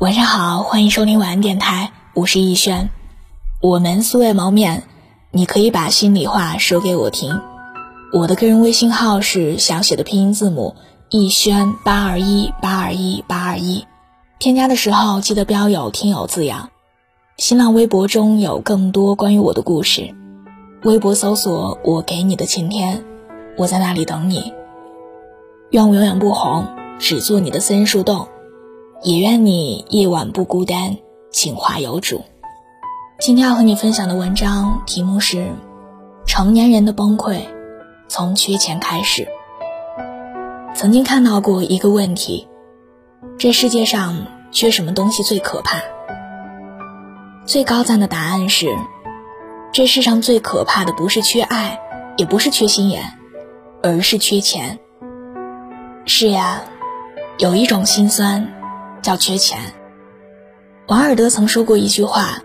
晚上好，欢迎收听晚安电台，我是逸轩。我们素未谋面，你可以把心里话说给我听。我的个人微信号是小写的拼音字母逸轩八二一八二一八二一，添加的时候记得标有听友字样。新浪微博中有更多关于我的故事，微博搜索我给你的晴天，我在那里等你。愿我永远不红，只做你的私人树洞，也愿你夜晚不孤单，情话有主。今天要和你分享的文章题目是《成年人的崩溃从缺钱开始》。曾经看到过一个问题：这世界上缺什么东西最可怕？最高赞的答案是：这世上最可怕的不是缺爱，也不是缺心眼，而是缺钱。是呀，有一种心酸，叫缺钱。王尔德曾说过一句话：“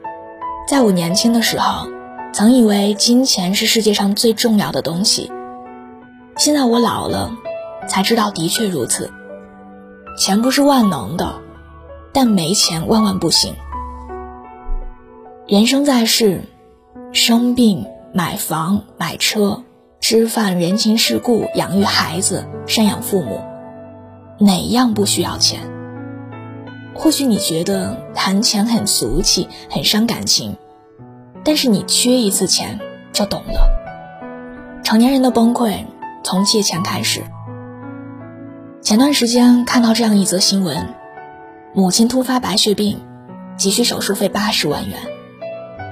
在我年轻的时候，曾以为金钱是世界上最重要的东西。现在我老了，才知道的确如此。钱不是万能的，但没钱万万不行。人生在世，生病、买房、买车、吃饭、人情世故、养育孩子、赡养父母。”哪样不需要钱？或许你觉得谈钱很俗气，很伤感情，但是你缺一次钱就懂了。成年人的崩溃从借钱开始。前段时间看到这样一则新闻：母亲突发白血病，急需手术费八十万元。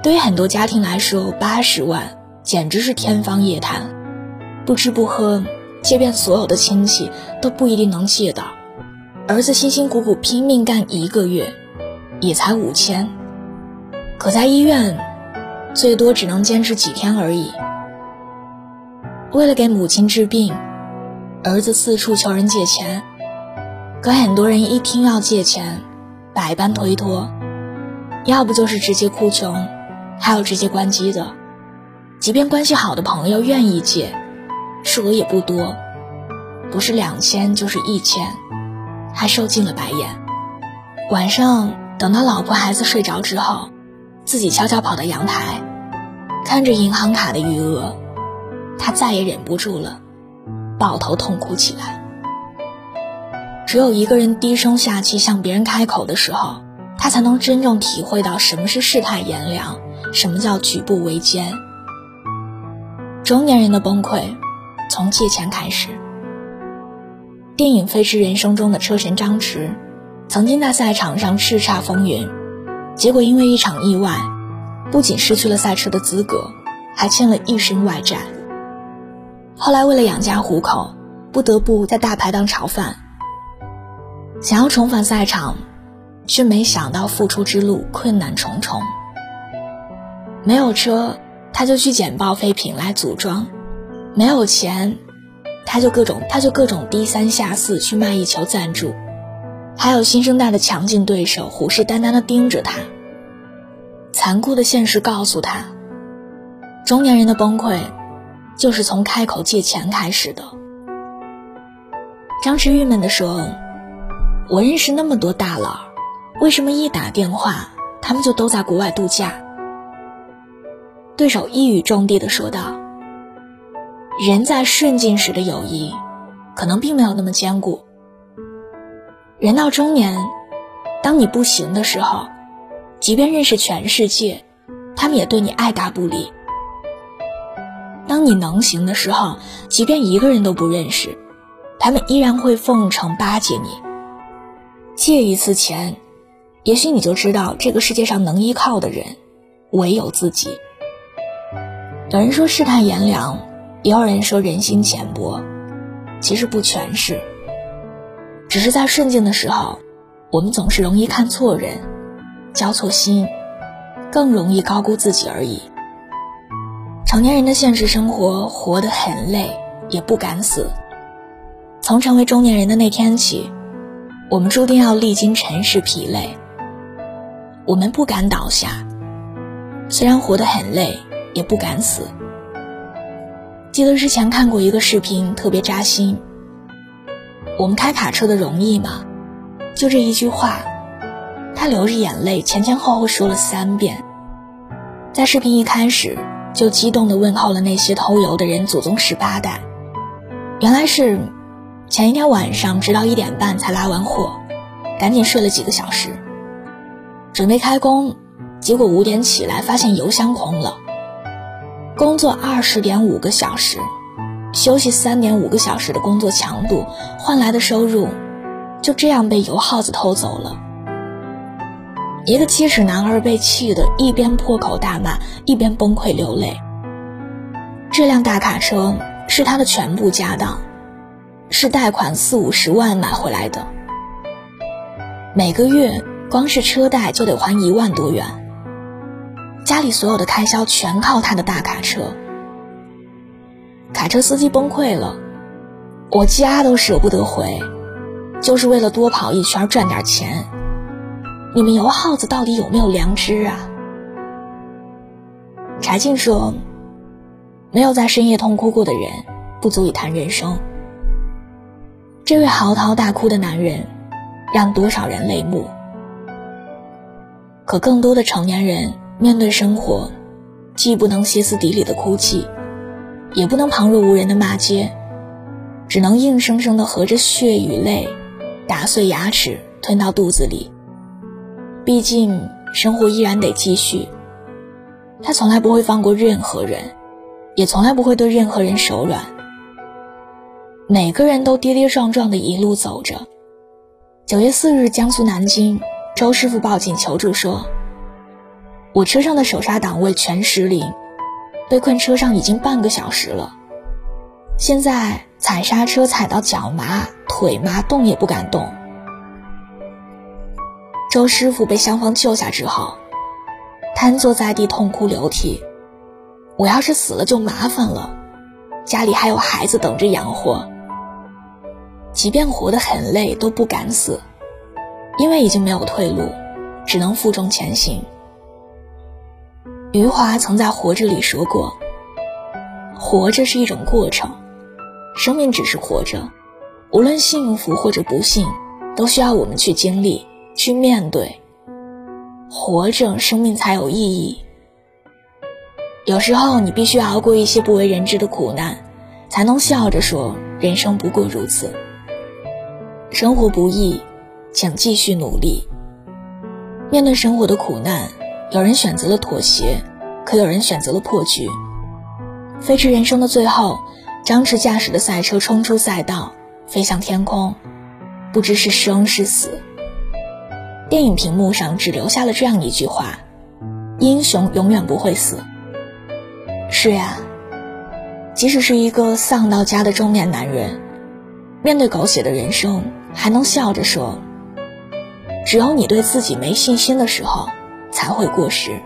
对于很多家庭来说，八十万简直是天方夜谭。不吃不喝。借遍所有的亲戚都不一定能借到，儿子辛辛苦苦拼命干一个月，也才五千，可在医院，最多只能坚持几天而已。为了给母亲治病，儿子四处求人借钱，可很多人一听要借钱，百般推脱，要不就是直接哭穷，还有直接关机的，即便关系好的朋友愿意借。数额也不多，不是两千就是一千，还受尽了白眼。晚上等到老婆孩子睡着之后，自己悄悄跑到阳台，看着银行卡的余额，他再也忍不住了，抱头痛哭起来。只有一个人低声下气向别人开口的时候，他才能真正体会到什么是世态炎凉，什么叫举步维艰。中年人的崩溃。从借钱开始。电影《飞驰人生》中的车神张弛，曾经在赛场上叱咤风云，结果因为一场意外，不仅失去了赛车的资格，还欠了一身外债。后来为了养家糊口，不得不在大排档炒饭。想要重返赛场，却没想到复出之路困难重重。没有车，他就去捡报废品来组装。没有钱，他就各种他就各种低三下四去卖艺求赞助，还有新生代的强劲对手虎视眈眈地盯着他。残酷的现实告诉他，中年人的崩溃，就是从开口借钱开始的。张弛郁闷地说：“我认识那么多大佬，为什么一打电话，他们就都在国外度假？”对手一语中的地说道。人在顺境时的友谊，可能并没有那么坚固。人到中年，当你不行的时候，即便认识全世界，他们也对你爱答不理；当你能行的时候，即便一个人都不认识，他们依然会奉承巴结你。借一次钱，也许你就知道这个世界上能依靠的人，唯有自己。有人说世态炎凉。也有人说人心浅薄，其实不全是，只是在顺境的时候，我们总是容易看错人，交错心，更容易高估自己而已。成年人的现实生活活得很累，也不敢死。从成为中年人的那天起，我们注定要历经尘世疲累。我们不敢倒下，虽然活得很累，也不敢死。记得之前看过一个视频，特别扎心。我们开卡车的容易吗？就这一句话，他流着眼泪前前后后说了三遍，在视频一开始就激动地问候了那些偷油的人祖宗十八代。原来是前一天晚上直到一点半才拉完货，赶紧睡了几个小时，准备开工，结果五点起来发现油箱空了。工作二十点五个小时，休息三点五个小时的工作强度换来的收入，就这样被油耗子偷走了。一个七尺男儿被气得一边破口大骂，一边崩溃流泪。这辆大卡车是他的全部家当，是贷款四五十万买回来的，每个月光是车贷就得还一万多元。家里所有的开销全靠他的大卡车。卡车司机崩溃了，我家都舍不得回，就是为了多跑一圈赚点钱。你们油耗子到底有没有良知啊？柴静说：“没有在深夜痛哭过的人，不足以谈人生。”这位嚎啕大哭的男人，让多少人泪目。可更多的成年人面对生活，既不能歇斯底里的哭泣，也不能旁若无人的骂街，只能硬生生的合着血与泪，打碎牙齿吞到肚子里。毕竟生活依然得继续，他从来不会放过任何人，也从来不会对任何人手软。每个人都跌跌撞撞的一路走着。九月四日，江苏南京，周师傅报警求助说：“我车上的手刹档位全失灵，被困车上已经半个小时了，现在踩刹车踩到脚麻、腿麻，动也不敢动。”周师傅被消防救下之后，瘫坐在地痛哭流涕。我要是死了就麻烦了，家里还有孩子等着养活。即便活得很累，都不敢死，因为已经没有退路，只能负重前行。余华曾在《活着》里说过：“活着是一种过程，生命只是活着，无论幸福或者不幸，都需要我们去经历。”去面对，活着，生命才有意义。有时候，你必须熬过一些不为人知的苦难，才能笑着说：“人生不过如此。”生活不易，请继续努力。面对生活的苦难，有人选择了妥协，可有人选择了破局。飞驰人生的最后，张弛驾驶的赛车冲出赛道，飞向天空，不知是生是死。电影屏幕上只留下了这样一句话：“英雄永远不会死。”是呀，即使是一个丧到家的中年男人，面对狗血的人生，还能笑着说：“只有你对自己没信心的时候，才会过时。”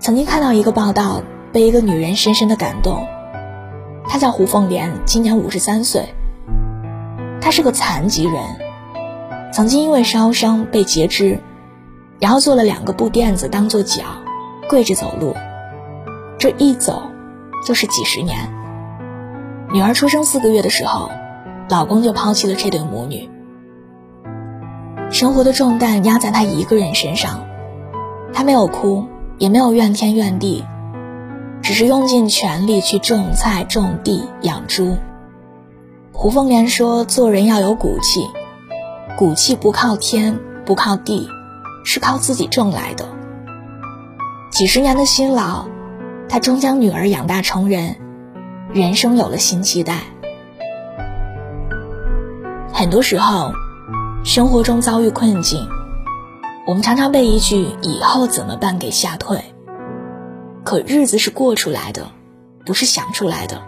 曾经看到一个报道，被一个女人深深的感动。她叫胡凤莲，今年五十三岁。她是个残疾人。曾经因为烧伤被截肢，然后做了两个布垫子当做脚，跪着走路。这一走就是几十年。女儿出生四个月的时候，老公就抛弃了这对母女。生活的重担压在她一个人身上，她没有哭，也没有怨天怨地，只是用尽全力去种菜、种地、养猪。胡凤莲说：“做人要有骨气。”骨气不靠天，不靠地，是靠自己挣来的。几十年的辛劳，他终将女儿养大成人，人生有了新期待。很多时候，生活中遭遇困境，我们常常被一句“以后怎么办”给吓退。可日子是过出来的，不是想出来的。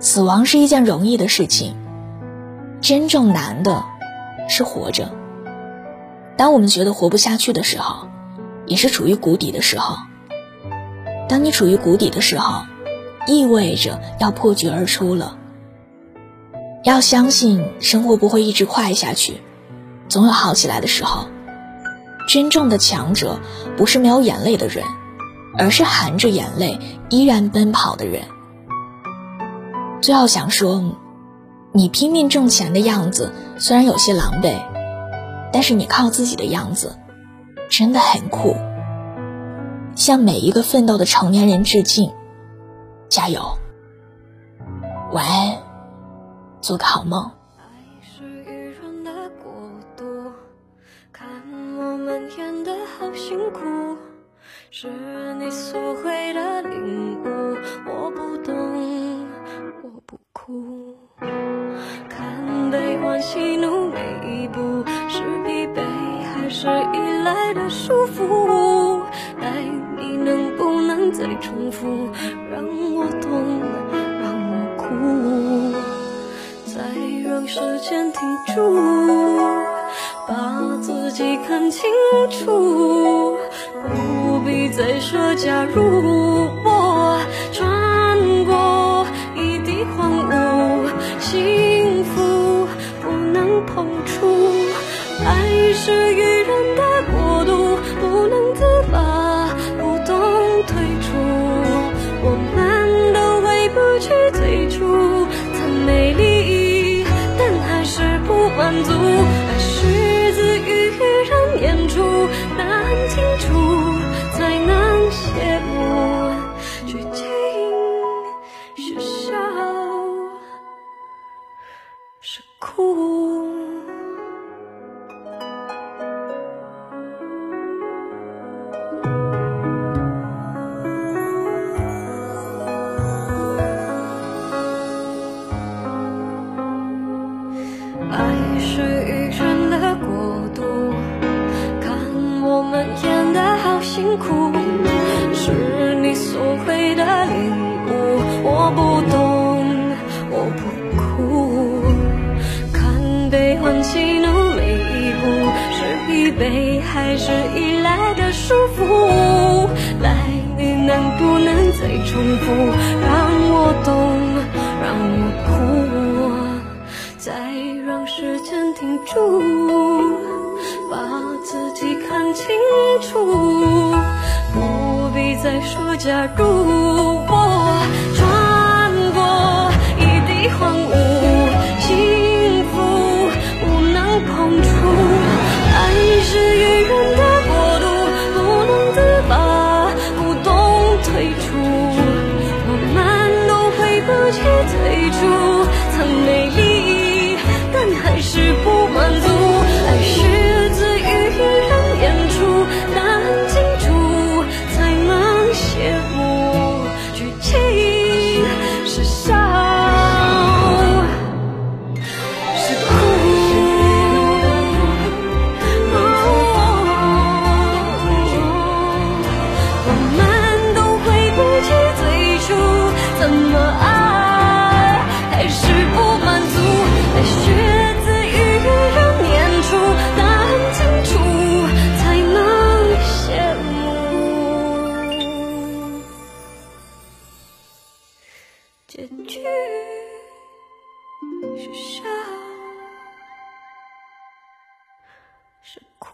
死亡是一件容易的事情，真正难的。是活着。当我们觉得活不下去的时候，也是处于谷底的时候。当你处于谷底的时候，意味着要破局而出了。要相信生活不会一直坏下去，总有好起来的时候。真正的强者不是没有眼泪的人，而是含着眼泪依然奔跑的人。最后想说。你拼命挣钱的样子虽然有些狼狈，但是你靠自己的样子，真的很酷。向每一个奋斗的成年人致敬，加油！晚安，做个好梦。爱是愚人的国度看我们演的好辛苦是你所谓的领悟我不懂我不哭看悲欢喜怒间停住，把自己看清楚。不必再说假如，辛苦是你所谓的领悟，我不懂，我不哭。看悲欢喜怒每一步，是疲惫还是依赖的束缚？来，你能不能再重复，让我懂，让我哭，再让时间停住。把自己看清楚，不必再说假如。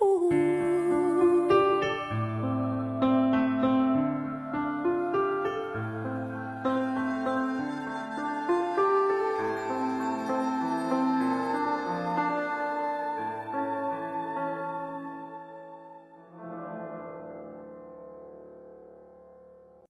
Ooh.